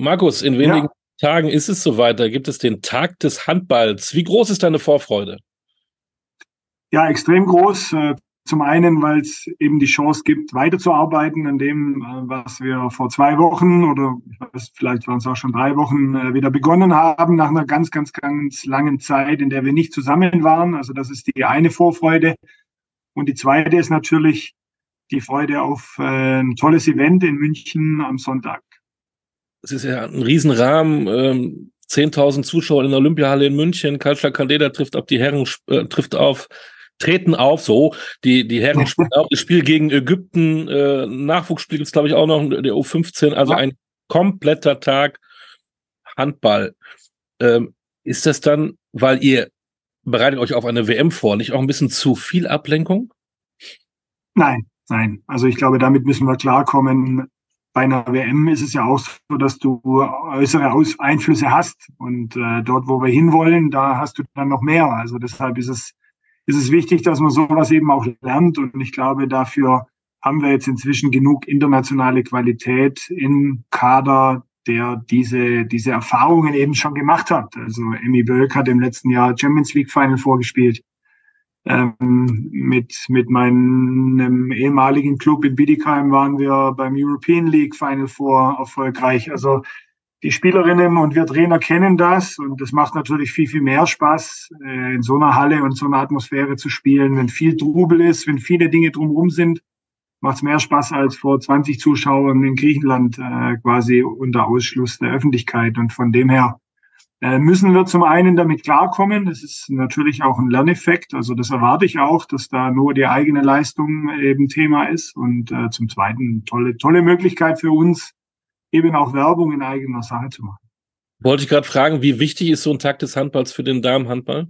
Markus, in wenigen ja. Tagen ist es soweit. Da gibt es den Tag des Handballs. Wie groß ist deine Vorfreude? Ja, extrem groß. Äh, zum einen, weil es eben die Chance gibt, weiterzuarbeiten an dem, äh, was wir vor zwei Wochen oder weiß, vielleicht waren es auch schon drei Wochen äh, wieder begonnen haben, nach einer ganz, ganz, ganz langen Zeit, in der wir nicht zusammen waren. Also das ist die eine Vorfreude. Und die zweite ist natürlich die Freude auf ein tolles Event in München am Sonntag. Es ist ja ein Riesenrahmen. Ähm 10.000 Zuschauer in der Olympiahalle in München. Kalschak Candeda trifft auf die Herren, äh, trifft auf treten auf, so. Die, die Herren spielen auch das Spiel gegen Ägypten, äh, Nachwuchsspiel gibt's glaube ich, auch noch, der U15, also ein kompletter Tag Handball. Ähm, ist das dann, weil ihr bereitet euch auf eine WM vor, nicht auch ein bisschen zu viel Ablenkung? Nein, nein. Also ich glaube, damit müssen wir klarkommen. Bei einer WM ist es ja auch so, dass du äußere Aus Einflüsse hast. Und äh, dort, wo wir hinwollen, da hast du dann noch mehr. Also deshalb ist es ist es wichtig, dass man sowas eben auch lernt. Und ich glaube, dafür haben wir jetzt inzwischen genug internationale Qualität im Kader, der diese, diese Erfahrungen eben schon gemacht hat. Also Emmy Bölk hat im letzten Jahr Champions League Final vorgespielt. Ähm, mit, mit meinem ehemaligen Club in Bietigheim waren wir beim European League Final vor erfolgreich. Also die Spielerinnen und wir Trainer kennen das und es macht natürlich viel, viel mehr Spaß, äh, in so einer Halle und so einer Atmosphäre zu spielen. Wenn viel Trubel ist, wenn viele Dinge drumherum sind, macht es mehr Spaß als vor 20 Zuschauern in Griechenland äh, quasi unter Ausschluss der Öffentlichkeit. Und von dem her müssen wir zum einen damit klarkommen. Das ist natürlich auch ein Lerneffekt. Also das erwarte ich auch, dass da nur die eigene Leistung eben Thema ist. Und äh, zum Zweiten tolle, tolle Möglichkeit für uns, eben auch Werbung in eigener Sache zu machen. Wollte ich gerade fragen, wie wichtig ist so ein Tag des Handballs für den Damenhandball?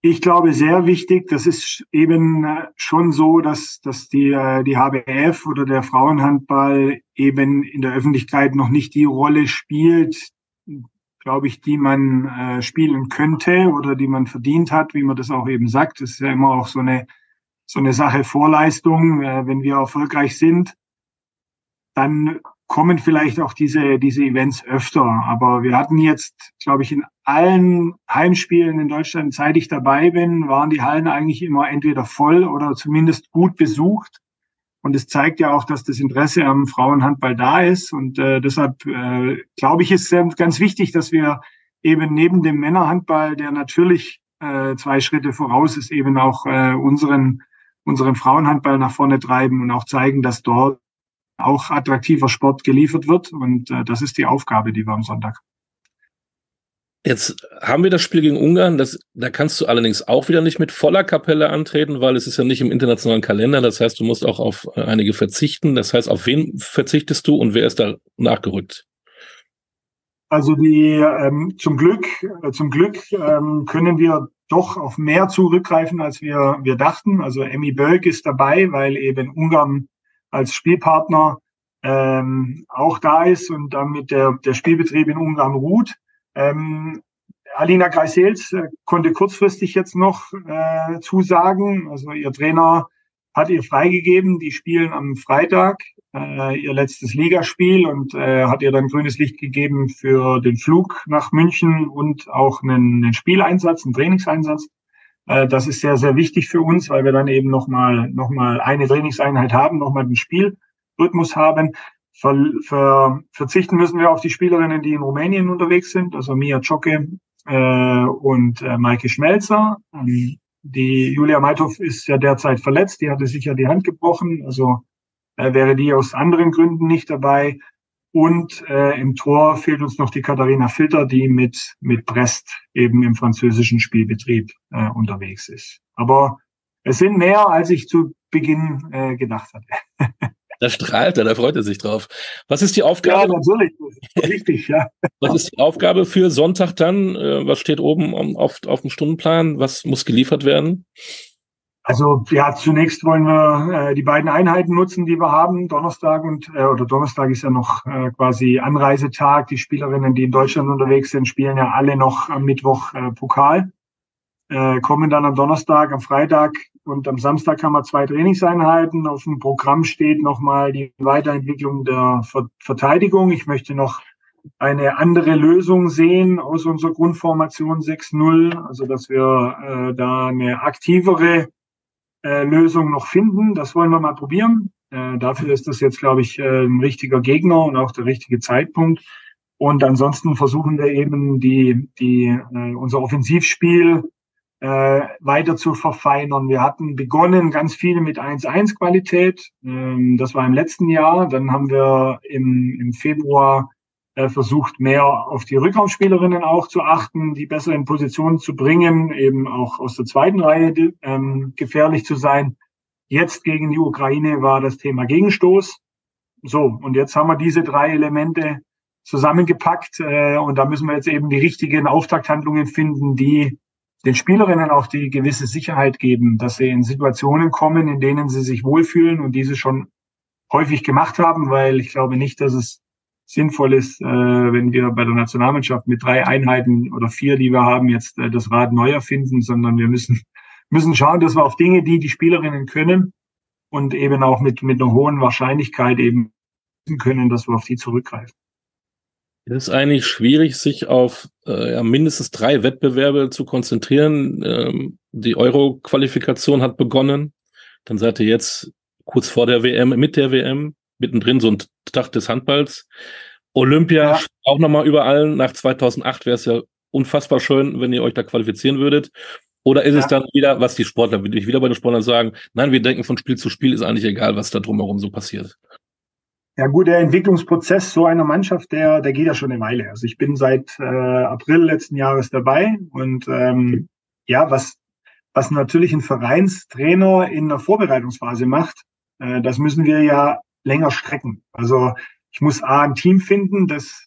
Ich glaube, sehr wichtig. Das ist eben äh, schon so, dass, dass die, äh, die HBF oder der Frauenhandball eben in der Öffentlichkeit noch nicht die Rolle spielt, glaube ich, die man äh, spielen könnte oder die man verdient hat, wie man das auch eben sagt. Das ist ja immer auch so eine, so eine Sache Vorleistung. Äh, wenn wir erfolgreich sind, dann kommen vielleicht auch diese, diese Events öfter. Aber wir hatten jetzt, glaube ich, in allen Heimspielen in Deutschland, seit ich dabei bin, waren die Hallen eigentlich immer entweder voll oder zumindest gut besucht. Und es zeigt ja auch, dass das Interesse am Frauenhandball da ist. Und äh, deshalb äh, glaube ich, ist ganz wichtig, dass wir eben neben dem Männerhandball, der natürlich äh, zwei Schritte voraus ist, eben auch äh, unseren, unseren Frauenhandball nach vorne treiben und auch zeigen, dass dort auch attraktiver Sport geliefert wird. Und äh, das ist die Aufgabe, die wir am Sonntag. Jetzt haben wir das Spiel gegen Ungarn. Das, da kannst du allerdings auch wieder nicht mit voller Kapelle antreten, weil es ist ja nicht im internationalen Kalender. Das heißt, du musst auch auf äh, einige verzichten. Das heißt, auf wen verzichtest du und wer ist da nachgerückt? Also die ähm, zum Glück, äh, zum Glück ähm, können wir doch auf mehr zurückgreifen, als wir, wir dachten. Also Emmy Bölk ist dabei, weil eben Ungarn als Spielpartner ähm, auch da ist und damit der, der Spielbetrieb in Ungarn ruht. Ähm, Alina Greisels äh, konnte kurzfristig jetzt noch äh, zusagen. Also ihr Trainer hat ihr freigegeben. Die spielen am Freitag äh, ihr letztes Ligaspiel und äh, hat ihr dann grünes Licht gegeben für den Flug nach München und auch einen, einen Spieleinsatz, einen Trainingseinsatz. Äh, das ist sehr, sehr wichtig für uns, weil wir dann eben nochmal noch mal eine Trainingseinheit haben, nochmal den Spielrhythmus haben. Ver, ver, verzichten müssen wir auf die Spielerinnen, die in Rumänien unterwegs sind, also Mia Czocke äh, und äh, Maike Schmelzer. Ähm, die Julia Meithoff ist ja derzeit verletzt, die hatte sich ja die Hand gebrochen, also äh, wäre die aus anderen Gründen nicht dabei. Und äh, im Tor fehlt uns noch die Katharina Filter, die mit, mit Brest eben im französischen Spielbetrieb äh, unterwegs ist. Aber es sind mehr, als ich zu Beginn äh, gedacht hatte. Da strahlt er, da freut er sich drauf. Was ist die Aufgabe? Ja, natürlich. Richtig, ja. Was ist die Aufgabe für Sonntag dann? Äh, was steht oben auf, auf dem Stundenplan? Was muss geliefert werden? Also ja, zunächst wollen wir äh, die beiden Einheiten nutzen, die wir haben. Donnerstag und äh, oder Donnerstag ist ja noch äh, quasi Anreisetag. Die Spielerinnen, die in Deutschland unterwegs sind, spielen ja alle noch am Mittwoch äh, Pokal. Äh, kommen dann am Donnerstag, am Freitag und am Samstag haben wir zwei Trainingseinheiten. Auf dem Programm steht nochmal die Weiterentwicklung der Ver Verteidigung. Ich möchte noch eine andere Lösung sehen aus unserer Grundformation 6-0, also dass wir äh, da eine aktivere äh, Lösung noch finden. Das wollen wir mal probieren. Äh, dafür ist das jetzt, glaube ich, äh, ein richtiger Gegner und auch der richtige Zeitpunkt. Und ansonsten versuchen wir eben die, die, äh, unser Offensivspiel äh, weiter zu verfeinern. Wir hatten begonnen ganz viele mit 1-1 Qualität. Ähm, das war im letzten Jahr. Dann haben wir im, im Februar äh, versucht, mehr auf die Rückraumspielerinnen auch zu achten, die besser in Position zu bringen, eben auch aus der zweiten Reihe ähm, gefährlich zu sein. Jetzt gegen die Ukraine war das Thema Gegenstoß. So, und jetzt haben wir diese drei Elemente zusammengepackt äh, und da müssen wir jetzt eben die richtigen Auftakthandlungen finden, die den Spielerinnen auch die gewisse Sicherheit geben, dass sie in Situationen kommen, in denen sie sich wohlfühlen und diese schon häufig gemacht haben, weil ich glaube nicht, dass es sinnvoll ist, äh, wenn wir bei der Nationalmannschaft mit drei Einheiten oder vier, die wir haben, jetzt äh, das Rad neu erfinden, sondern wir müssen, müssen schauen, dass wir auf Dinge, die die Spielerinnen können und eben auch mit, mit einer hohen Wahrscheinlichkeit eben können, dass wir auf die zurückgreifen. Es ist eigentlich schwierig, sich auf äh, ja, mindestens drei Wettbewerbe zu konzentrieren. Ähm, die Euro-Qualifikation hat begonnen. Dann seid ihr jetzt kurz vor der WM, mit der WM, mittendrin so ein Tag des Handballs. Olympia ja. auch nochmal überall. Nach 2008 wäre es ja unfassbar schön, wenn ihr euch da qualifizieren würdet. Oder ist ja. es dann wieder, was die Sportler, will ich wieder bei den Sportlern sagen, nein, wir denken von Spiel zu Spiel, ist eigentlich egal, was da drumherum so passiert. Ja gut, der Entwicklungsprozess so einer Mannschaft, der, der geht ja schon eine Weile. Also ich bin seit äh, April letzten Jahres dabei und ähm, ja, was, was natürlich ein Vereinstrainer in der Vorbereitungsphase macht, äh, das müssen wir ja länger strecken. Also ich muss A, ein Team finden, das,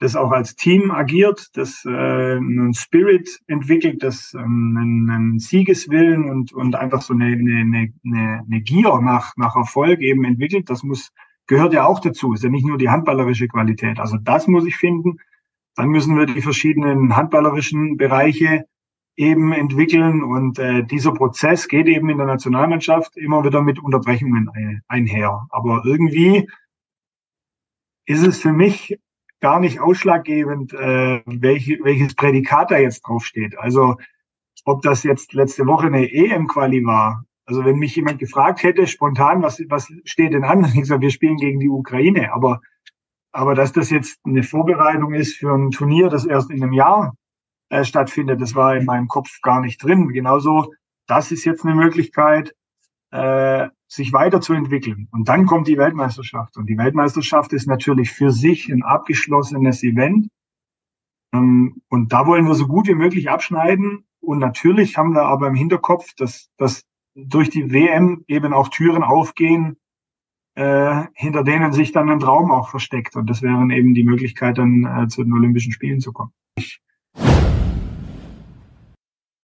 das auch als Team agiert, das äh, einen Spirit entwickelt, das ähm, einen, einen Siegeswillen und, und einfach so eine, eine, eine, eine Gier nach, nach Erfolg eben entwickelt. Das muss gehört ja auch dazu. Ist ja nicht nur die handballerische Qualität. Also das muss ich finden. Dann müssen wir die verschiedenen handballerischen Bereiche eben entwickeln. Und äh, dieser Prozess geht eben in der Nationalmannschaft immer wieder mit Unterbrechungen einher. Aber irgendwie ist es für mich gar nicht ausschlaggebend, äh, welch, welches Prädikat da jetzt draufsteht. Also ob das jetzt letzte Woche eine EM-Quali war also wenn mich jemand gefragt hätte, spontan, was, was steht denn an? Ich sage, wir spielen gegen die Ukraine. Aber, aber dass das jetzt eine Vorbereitung ist für ein Turnier, das erst in einem Jahr äh, stattfindet, das war in meinem Kopf gar nicht drin. Genauso, das ist jetzt eine Möglichkeit, äh, sich weiterzuentwickeln. Und dann kommt die Weltmeisterschaft. Und die Weltmeisterschaft ist natürlich für sich ein abgeschlossenes Event. Ähm, und da wollen wir so gut wie möglich abschneiden. Und natürlich haben wir aber im Hinterkopf, dass, dass durch die WM eben auch Türen aufgehen, äh, hinter denen sich dann ein Traum auch versteckt. Und das wären eben die Möglichkeit, dann äh, zu den Olympischen Spielen zu kommen. Ich